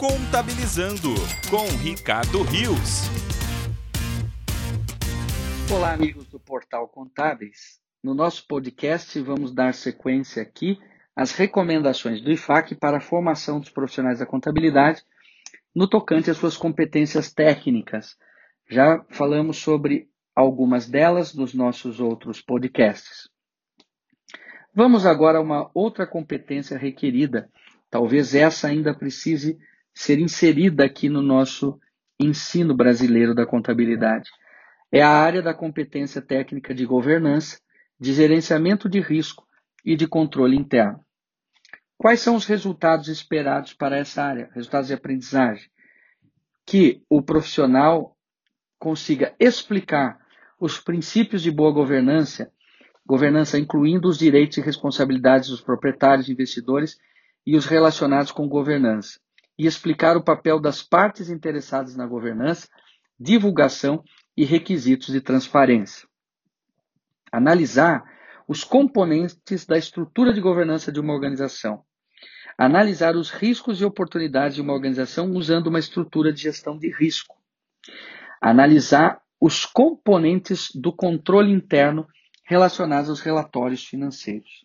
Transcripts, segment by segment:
Contabilizando com Ricardo Rios. Olá, amigos do Portal Contábeis. No nosso podcast, vamos dar sequência aqui às recomendações do IFAC para a formação dos profissionais da contabilidade no tocante às suas competências técnicas. Já falamos sobre algumas delas nos nossos outros podcasts. Vamos agora a uma outra competência requerida. Talvez essa ainda precise ser inserida aqui no nosso ensino brasileiro da contabilidade. É a área da competência técnica de governança, de gerenciamento de risco e de controle interno. Quais são os resultados esperados para essa área? Resultados de aprendizagem. Que o profissional consiga explicar os princípios de boa governança, governança incluindo os direitos e responsabilidades dos proprietários, investidores e os relacionados com governança, e explicar o papel das partes interessadas na governança, divulgação e requisitos de transparência. Analisar os componentes da estrutura de governança de uma organização. Analisar os riscos e oportunidades de uma organização usando uma estrutura de gestão de risco. Analisar os componentes do controle interno relacionados aos relatórios financeiros.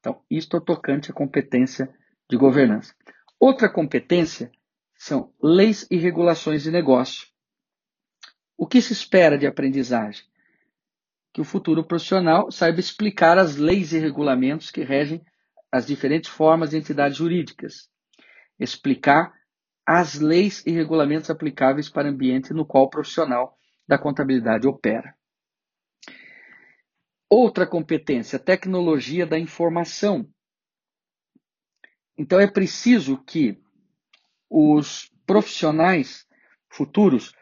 Então, isto é tocante à competência de governança. Outra competência são leis e regulações de negócio. O que se espera de aprendizagem? Que o futuro profissional saiba explicar as leis e regulamentos que regem as diferentes formas de entidades jurídicas, explicar as leis e regulamentos aplicáveis para o ambiente no qual o profissional da contabilidade opera. Outra competência, tecnologia da informação. Então é preciso que os profissionais futuros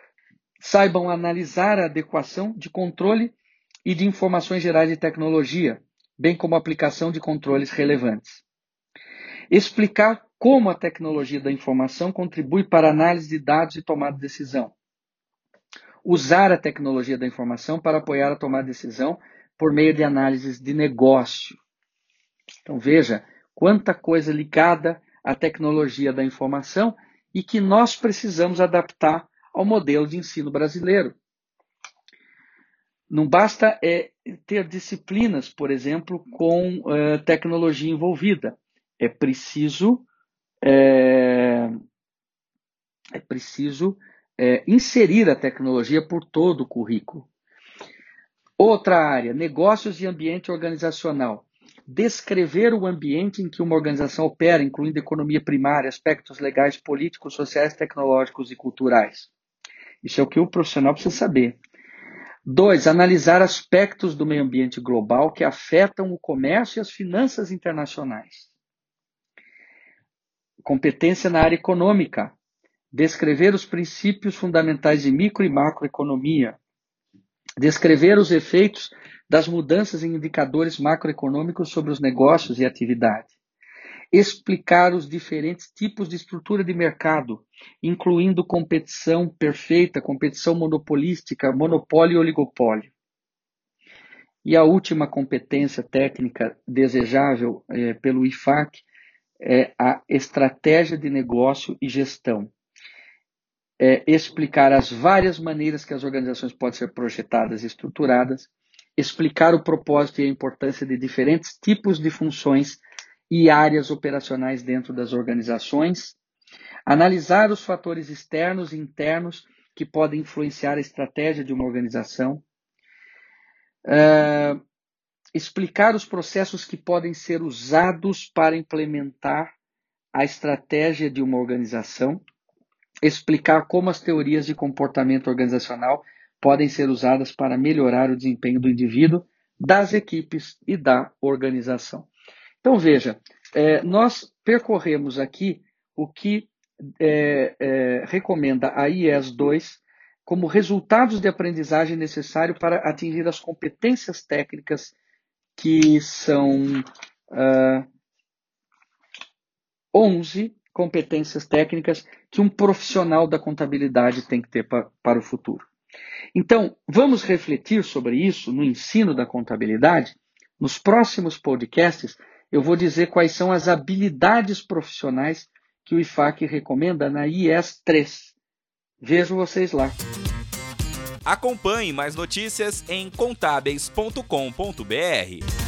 saibam analisar a adequação de controle e de informações gerais de tecnologia, bem como a aplicação de controles relevantes. Explicar como a tecnologia da informação contribui para a análise de dados e tomada de decisão. Usar a tecnologia da informação para apoiar a tomada de decisão por meio de análises de negócio. Então veja quanta coisa ligada à tecnologia da informação e que nós precisamos adaptar ao modelo de ensino brasileiro. Não basta é, ter disciplinas, por exemplo, com uh, tecnologia envolvida. É preciso, é, é preciso é, inserir a tecnologia por todo o currículo. Outra área, negócios e ambiente organizacional. Descrever o ambiente em que uma organização opera, incluindo economia primária, aspectos legais, políticos, sociais, tecnológicos e culturais. Isso é o que o profissional precisa saber. Dois, analisar aspectos do meio ambiente global que afetam o comércio e as finanças internacionais. Competência na área econômica. Descrever os princípios fundamentais de micro e macroeconomia. Descrever os efeitos das mudanças em indicadores macroeconômicos sobre os negócios e atividade explicar os diferentes tipos de estrutura de mercado, incluindo competição perfeita, competição monopolística, monopólio e oligopólio. E a última competência técnica desejável é, pelo IFAC é a estratégia de negócio e gestão. É explicar as várias maneiras que as organizações podem ser projetadas e estruturadas, explicar o propósito e a importância de diferentes tipos de funções e áreas operacionais dentro das organizações, analisar os fatores externos e internos que podem influenciar a estratégia de uma organização, uh, explicar os processos que podem ser usados para implementar a estratégia de uma organização, explicar como as teorias de comportamento organizacional podem ser usadas para melhorar o desempenho do indivíduo, das equipes e da organização. Então, veja, é, nós percorremos aqui o que é, é, recomenda a IES 2 como resultados de aprendizagem necessário para atingir as competências técnicas que são uh, ah, 11 competências técnicas que um profissional da contabilidade tem que ter pa, para o futuro. Então, vamos refletir sobre isso no ensino da contabilidade. Nos próximos podcasts, eu vou dizer quais são as habilidades profissionais que o IFAC recomenda na IES 3. Vejo vocês lá. Acompanhe mais notícias em contábeis.com.br.